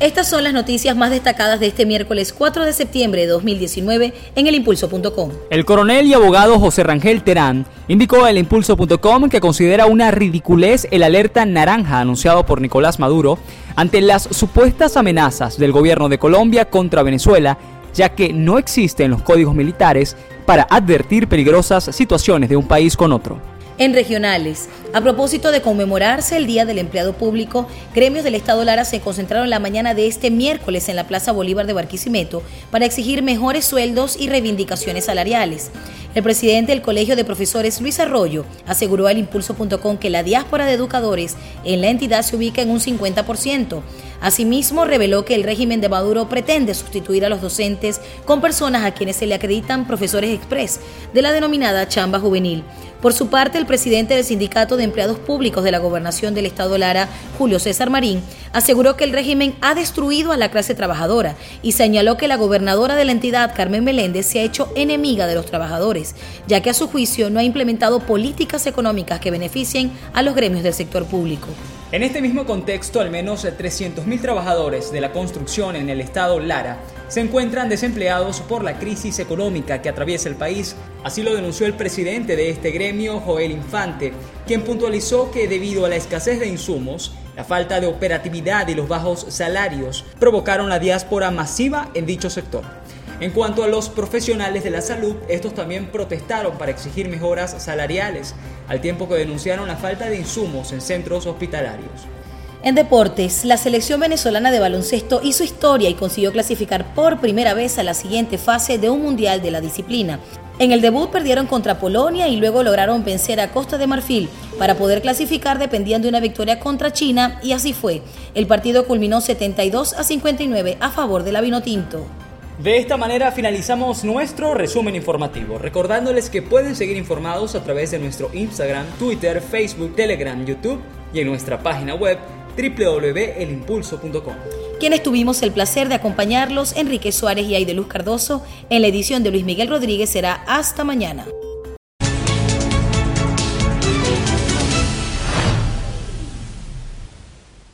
Estas son las noticias más destacadas de este miércoles 4 de septiembre de 2019 en elimpulso.com. El coronel y abogado José Rangel Terán indicó a elimpulso.com que considera una ridiculez el alerta naranja anunciado por Nicolás Maduro ante las supuestas amenazas del gobierno de Colombia contra Venezuela, ya que no existen los códigos militares para advertir peligrosas situaciones de un país con otro en regionales. A propósito de conmemorarse el Día del Empleado Público, gremios del Estado Lara se concentraron la mañana de este miércoles en la Plaza Bolívar de Barquisimeto para exigir mejores sueldos y reivindicaciones salariales. El presidente del Colegio de Profesores, Luis Arroyo, aseguró al impulso.com que la diáspora de educadores en la entidad se ubica en un 50%. Asimismo, reveló que el régimen de Maduro pretende sustituir a los docentes con personas a quienes se le acreditan profesores express de la denominada chamba juvenil. Por su parte, el presidente del Sindicato de Empleados Públicos de la Gobernación del Estado Lara, Julio César Marín, aseguró que el régimen ha destruido a la clase trabajadora y señaló que la gobernadora de la entidad, Carmen Meléndez, se ha hecho enemiga de los trabajadores, ya que a su juicio no ha implementado políticas económicas que beneficien a los gremios del sector público. En este mismo contexto, al menos 300.000 trabajadores de la construcción en el estado Lara se encuentran desempleados por la crisis económica que atraviesa el país. Así lo denunció el presidente de este gremio, Joel Infante, quien puntualizó que debido a la escasez de insumos, la falta de operatividad y los bajos salarios provocaron la diáspora masiva en dicho sector. En cuanto a los profesionales de la salud, estos también protestaron para exigir mejoras salariales, al tiempo que denunciaron la falta de insumos en centros hospitalarios. En deportes, la selección venezolana de baloncesto hizo historia y consiguió clasificar por primera vez a la siguiente fase de un mundial de la disciplina. En el debut perdieron contra Polonia y luego lograron vencer a Costa de Marfil. Para poder clasificar dependían de una victoria contra China y así fue. El partido culminó 72 a 59 a favor de la Vinotinto. De esta manera finalizamos nuestro resumen informativo, recordándoles que pueden seguir informados a través de nuestro Instagram, Twitter, Facebook, Telegram, YouTube y en nuestra página web www.elimpulso.com. Quienes tuvimos el placer de acompañarlos, Enrique Suárez y Aideluz Cardoso, en la edición de Luis Miguel Rodríguez será hasta mañana.